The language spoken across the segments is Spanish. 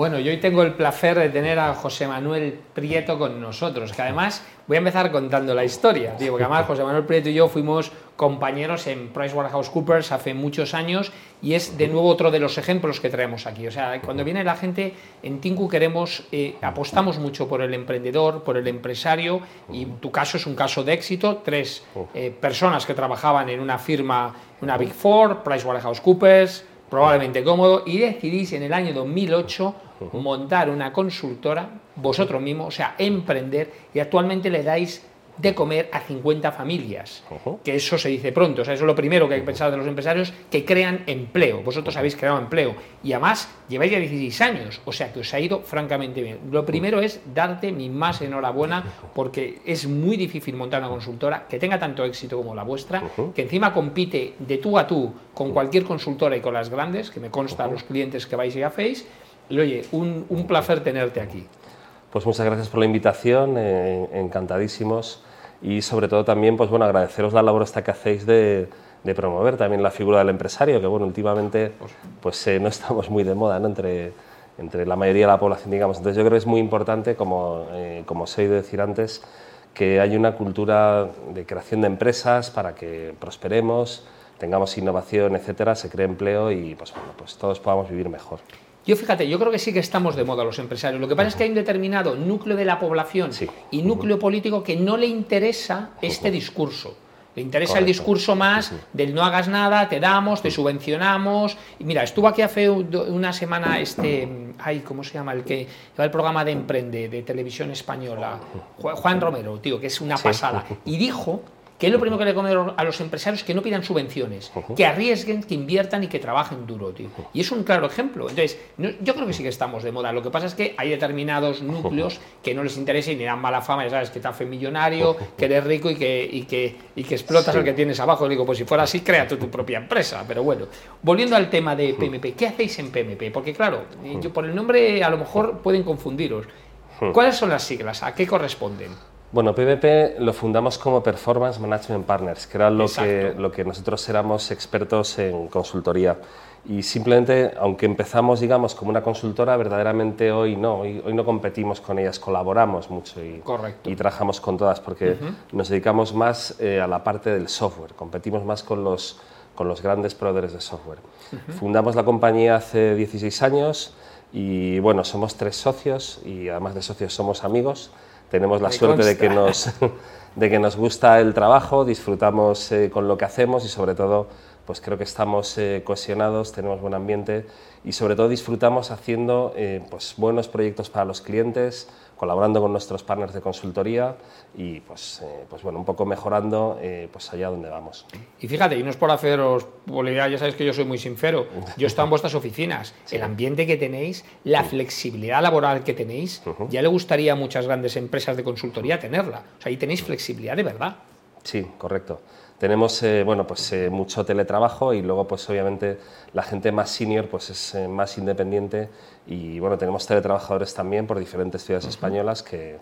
Bueno, yo hoy tengo el placer de tener a José Manuel Prieto con nosotros, que además voy a empezar contando la historia, tío, porque además José Manuel Prieto y yo fuimos compañeros en PricewaterhouseCoopers hace muchos años y es de nuevo otro de los ejemplos que traemos aquí. O sea, cuando viene la gente, en Tinku queremos, eh, apostamos mucho por el emprendedor, por el empresario y tu caso es un caso de éxito. Tres eh, personas que trabajaban en una firma, una Big Four, PricewaterhouseCoopers, probablemente cómodo, y decidís en el año 2008 montar una consultora vosotros mismos, o sea, emprender, y actualmente le dais de comer a 50 familias. Que eso se dice pronto. O sea, eso es lo primero que hay que pensar de los empresarios, que crean empleo. Vosotros habéis creado empleo. Y además lleváis ya 16 años. O sea, que os ha ido francamente bien. Lo primero es darte mi más enhorabuena porque es muy difícil montar una consultora que tenga tanto éxito como la vuestra, que encima compite de tú a tú con cualquier consultora y con las grandes, que me consta los clientes que vais y hacéis. Y oye, un, un placer tenerte aquí. Pues muchas gracias por la invitación, eh, encantadísimos y sobre todo también pues bueno agradeceros la labor esta que hacéis de, de promover también la figura del empresario que bueno últimamente pues eh, no estamos muy de moda ¿no? entre entre la mayoría de la población digamos entonces yo creo que es muy importante como eh, como os he ido decir antes que hay una cultura de creación de empresas para que prosperemos tengamos innovación etcétera se cree empleo y pues bueno pues todos podamos vivir mejor yo fíjate, yo creo que sí que estamos de moda los empresarios. Lo que pasa es que hay un determinado núcleo de la población y núcleo político que no le interesa este discurso. Le interesa el discurso más del no hagas nada, te damos, te subvencionamos. Y mira, estuvo aquí hace una semana este, ay, ¿cómo se llama? El que lleva el programa de Emprende de televisión española, Juan Romero, tío, que es una pasada. Y dijo que es lo primero que le come a los empresarios que no pidan subvenciones, que arriesguen, que inviertan y que trabajen duro, tío. Y es un claro ejemplo. Entonces, yo creo que sí que estamos de moda. Lo que pasa es que hay determinados núcleos que no les interesa y ni dan mala fama, ya sabes, que te hace millonario, que eres rico y que, y que, y que explotas al que tienes abajo. Digo, pues si fuera así, crea tu propia empresa. Pero bueno, volviendo al tema de PMP, ¿qué hacéis en PMP? Porque claro, yo por el nombre a lo mejor pueden confundiros. ¿Cuáles son las siglas? ¿A qué corresponden? Bueno, PVP lo fundamos como Performance Management Partners, que era lo que, lo que nosotros éramos expertos en consultoría. Y simplemente, aunque empezamos, digamos, como una consultora, verdaderamente hoy no, hoy, no competimos con ellas, colaboramos mucho y, y trabajamos con todas, porque nos dedicamos más eh, a la parte del software, competimos más con los, con los grandes proveedores de software. Fundamos la compañía hace 16 años y, bueno, somos tres socios y además de socios somos amigos tenemos la suerte de que, nos, de que nos gusta el trabajo, disfrutamos eh, con lo que hacemos y sobre todo pues creo que estamos eh, cohesionados, tenemos buen ambiente y sobre todo disfrutamos haciendo eh, pues, buenos proyectos para los clientes, colaborando con nuestros partners de consultoría y pues, eh, pues bueno, un poco mejorando eh, pues allá donde vamos. Y fíjate, y no es por haceros publicidad, ya sabéis que yo soy muy sincero, yo he estado en vuestras oficinas, el ambiente que tenéis, la flexibilidad laboral que tenéis, ya le gustaría a muchas grandes empresas de consultoría tenerla. O sea, ahí tenéis flexibilidad de verdad. Sí, correcto. Tenemos eh, bueno, pues, eh, mucho teletrabajo y luego pues, obviamente la gente más senior pues, es eh, más independiente y bueno, tenemos teletrabajadores también por diferentes ciudades españolas que,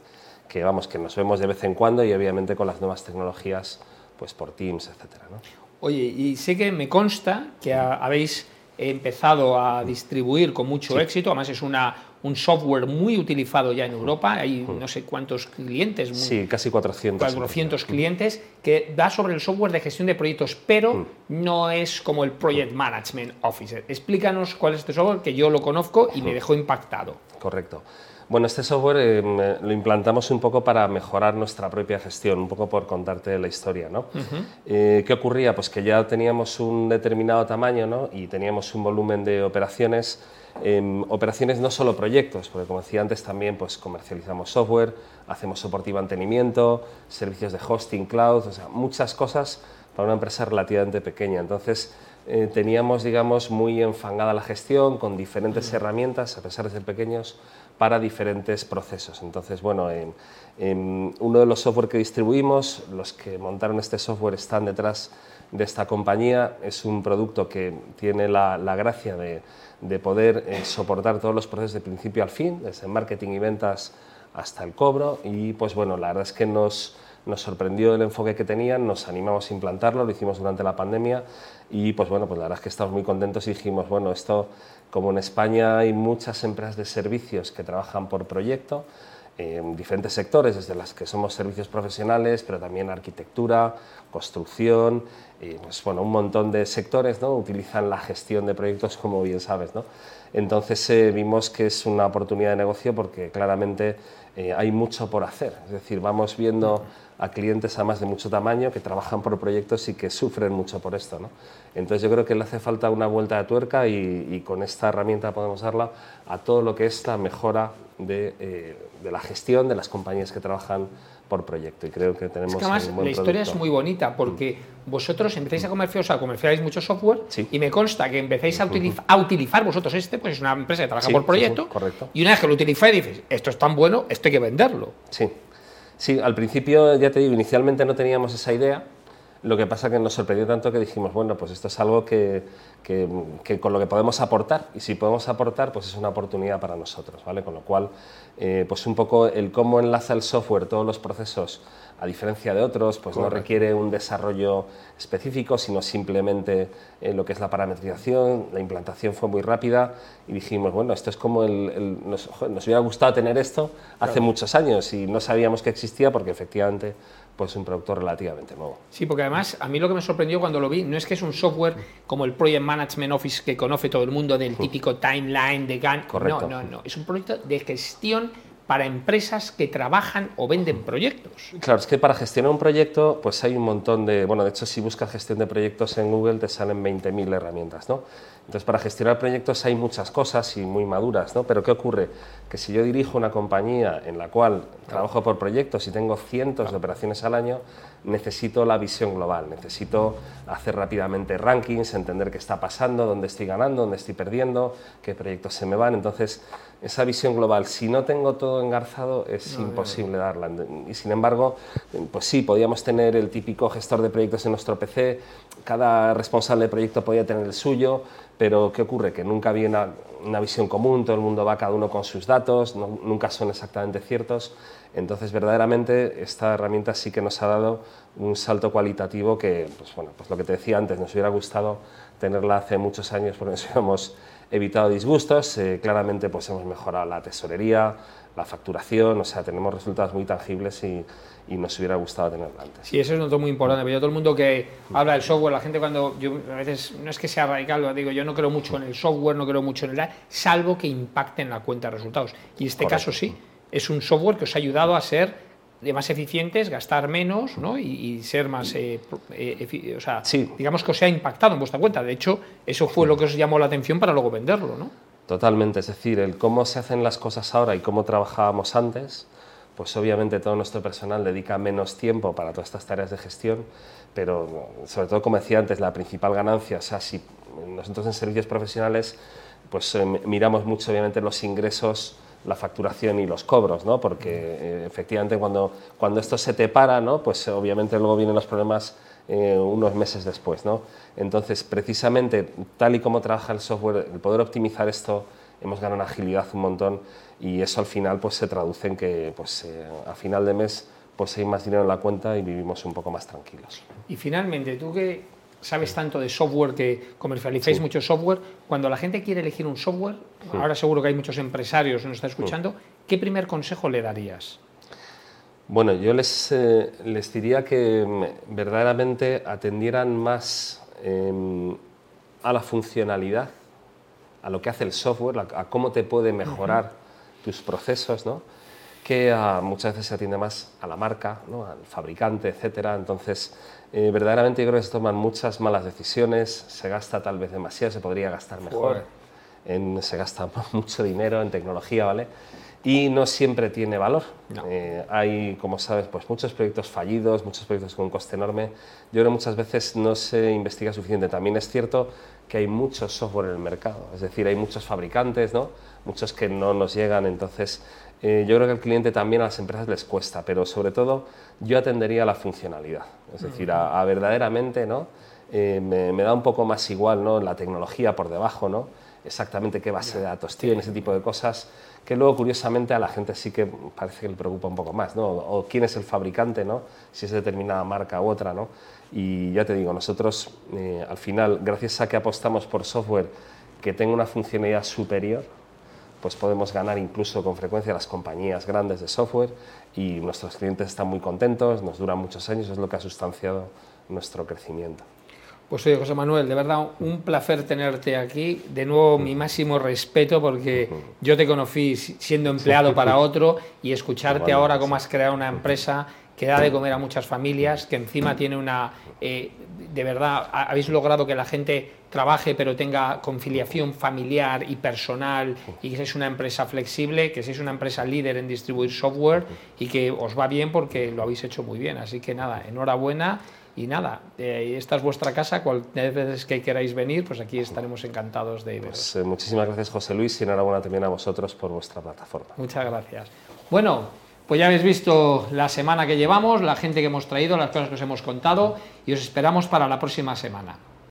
que, vamos, que nos vemos de vez en cuando y obviamente con las nuevas tecnologías pues, por Teams, etc. ¿no? Oye, y sé que me consta que habéis empezado a distribuir con mucho éxito, además es una un software muy utilizado ya en Europa, hay no sé cuántos clientes. Sí, casi 400. 400 clientes, que da sobre el software de gestión de proyectos, pero no es como el Project Management Officer. Explícanos cuál es este software, que yo lo conozco y me dejó impactado. Correcto. Bueno, este software eh, lo implantamos un poco para mejorar nuestra propia gestión, un poco por contarte la historia. ¿no? Eh, ¿Qué ocurría? Pues que ya teníamos un determinado tamaño ¿no? y teníamos un volumen de operaciones operaciones no solo proyectos, porque como decía antes también pues comercializamos software, hacemos soporte y mantenimiento, servicios de hosting, cloud, o sea, muchas cosas para una empresa relativamente pequeña. Entonces eh, teníamos, digamos, muy enfangada la gestión con diferentes herramientas, a pesar de ser pequeños, para diferentes procesos. Entonces, bueno, uno de los software que distribuimos, los que montaron este software están detrás de esta compañía, es un producto que tiene la gracia de de poder eh, soportar todos los procesos de principio al fin, desde marketing y ventas hasta el cobro. Y pues bueno, la verdad es que nos, nos sorprendió el enfoque que tenían, nos animamos a implantarlo, lo hicimos durante la pandemia y pues bueno, pues la verdad es que estamos muy contentos y dijimos, bueno, esto como en España hay muchas empresas de servicios que trabajan por proyecto, en diferentes sectores, desde las que somos servicios profesionales, pero también arquitectura, construcción, y pues, bueno, un montón de sectores ¿no? utilizan la gestión de proyectos, como bien sabes. ¿no? Entonces eh, vimos que es una oportunidad de negocio porque claramente eh, hay mucho por hacer. Es decir, vamos viendo a clientes además de mucho tamaño que trabajan por proyectos y que sufren mucho por esto. ¿no? Entonces yo creo que le hace falta una vuelta de tuerca y, con esta herramienta podemos darla a todo lo que es la mejora de, eh, de la gestión de las compañías que trabajan por proyecto y creo que tenemos es que además, la historia es muy bonita porque vosotros empezáis a comerciar, o sea, comerciáis mucho software y me consta que empezáis a, a, utilizar vosotros este, pues es una empresa que trabaja por proyecto correcto. y una vez que lo utilizáis dices, esto es tan bueno, esto hay que venderlo. Sí, sí, al principio ya te digo, inicialmente no teníamos esa idea, lo que pasa que nos sorprendió tanto que dijimos, bueno, pues esto es algo que, que, con lo que podemos aportar y si podemos aportar, pues es una oportunidad para nosotros, ¿vale? Con lo cual, eh, pues un poco el cómo enlaza el software todos los procesos, a diferencia de otros, pues no requiere un desarrollo específico, sino simplemente eh, lo que es la parametrización, la implantación fue muy rápida y dijimos, bueno, esto es como el, nos, hubiera gustado tener esto hace muchos años y no sabíamos que existía porque efectivamente pues un producto relativamente nuevo. Sí, porque además a mí lo que me sorprendió cuando lo vi no es que es un software como el Project Management Office que conoce todo el mundo del típico timeline de GAN. Correcto. No, no, no. Es un proyecto de gestión para empresas que trabajan o venden proyectos. Claro, es que para gestionar un proyecto, pues hay un montón de. Bueno, de hecho, si buscas gestión de proyectos en Google, te salen 20.000 herramientas, ¿no? Entonces, para gestionar proyectos hay muchas cosas y muy maduras, ¿no? Pero ¿qué ocurre? Que si yo dirijo una compañía en la cual trabajo por proyectos y tengo cientos de operaciones al año, necesito la visión global, necesito hacer rápidamente rankings, entender qué está pasando, dónde estoy ganando, dónde estoy perdiendo, qué proyectos se me van. Entonces, esa visión global, si no tengo todo engarzado, es imposible darla. Y sin embargo, pues sí, podíamos tener el típico gestor de proyectos en nuestro PC, cada responsable de proyecto podía tener el suyo, pero ¿qué ocurre? Que nunca había una, visión común, todo el mundo va cada uno con sus datos, nunca son exactamente ciertos. Entonces, verdaderamente, esta herramienta sí que nos ha dado un salto cualitativo que, pues bueno, pues lo que te decía antes, nos hubiera gustado tenerla hace muchos años porque nos hubiéramos evitado disgustos, eh, claramente pues hemos mejorado la tesorería, la facturación, o sea, tenemos resultados muy tangibles y, y nos hubiera gustado tenerla antes. Sí, eso es un muy importante, pero yo todo el mundo que habla del software, la gente cuando, yo a veces, no es que sea radical, digo, yo no creo mucho en el software, no creo mucho en el salvo que impacte en la cuenta de resultados. Y en este caso sí, es un software que os ha ayudado a ser de más eficientes, gastar menos ¿no? y, ser más, eh, eh, o sea, digamos que os ha impactado en vuestra cuenta. De hecho, eso fue lo que os llamó la atención para luego venderlo, ¿no? Totalmente, es decir, el cómo se hacen las cosas ahora y cómo trabajábamos antes, pues obviamente todo nuestro personal dedica menos tiempo para todas estas tareas de gestión, pero sobre todo, como decía antes, la principal ganancia, o sea, si nosotros en servicios profesionales, pues eh, miramos mucho obviamente los ingresos la facturación y los cobros, ¿no? porque eh, efectivamente cuando, cuando esto se te para, ¿no? pues obviamente luego vienen los problemas eh, unos meses después. ¿no? Entonces, precisamente, tal y como trabaja el software, el poder optimizar esto, hemos ganado agilidad un montón y eso al final pues, se traduce en que pues, eh, a final de mes pues, hay más dinero en la cuenta y vivimos un poco más tranquilos. Y finalmente, tú que sabes tanto de software que comercializáis mucho software, cuando la gente quiere elegir un software, ahora seguro que hay muchos empresarios que nos están escuchando, ¿qué primer consejo le darías? Bueno, yo les, eh, les diría que mm, verdaderamente atendieran más em, a la funcionalidad, a lo que hace el software, a, cómo te puede mejorar tus procesos, ¿no? Que muchas veces se atiende más a la marca, ¿no? al fabricante, etcétera. Entonces, eh, verdaderamente yo creo que se toman muchas malas decisiones, se gasta tal vez demasiado, se podría gastar mejor, en, se gasta mucho dinero en tecnología, ¿vale? Y no siempre tiene valor. Eh, hay, como sabes, pues muchos proyectos fallidos, muchos proyectos con un coste enorme. Yo creo que muchas veces no se investiga suficiente. También es cierto que hay mucho software en el mercado, es decir, hay muchos fabricantes, ¿no? muchos que no nos llegan, entonces eh, yo creo que al cliente también a las empresas les cuesta, pero sobre todo yo atendería a la funcionalidad, es decir, a, verdaderamente, ¿no? Eh, me, da un poco más igual, ¿no? La tecnología por debajo, ¿no? Exactamente qué base de datos tiene, ese tipo de cosas, que luego curiosamente a la gente sí que parece que le preocupa un poco más, ¿no? O quién es el fabricante, ¿no? Si es determinada marca u otra, ¿no? Y ya te digo, nosotros eh, al final, gracias a que apostamos por software que tenga una funcionalidad superior, pues podemos ganar incluso con frecuencia las compañías grandes de software y nuestros clientes están muy contentos, nos duran muchos años, es lo que ha sustanciado nuestro crecimiento. Pues oye, José Manuel, de verdad un placer tenerte aquí. De nuevo, mi máximo respeto porque yo te conocí siendo empleado para otro y escucharte ahora cómo has creado una empresa que da de comer a muchas familias, que encima tiene una... Eh, de verdad, habéis logrado que la gente trabaje pero tenga conciliación familiar y personal y que seáis una empresa flexible, que seáis una empresa líder en distribuir software y que os va bien porque lo habéis hecho muy bien. Así que nada, enhorabuena y nada, eh, esta es vuestra casa, cualquier vez que queráis venir, pues aquí estaremos encantados de veros. Pues, eh, muchísimas gracias José Luis y enhorabuena también a vosotros por vuestra plataforma. Muchas gracias. Bueno, pues ya habéis visto la semana que llevamos, la gente que hemos traído, las cosas que os hemos contado y os esperamos para la próxima semana.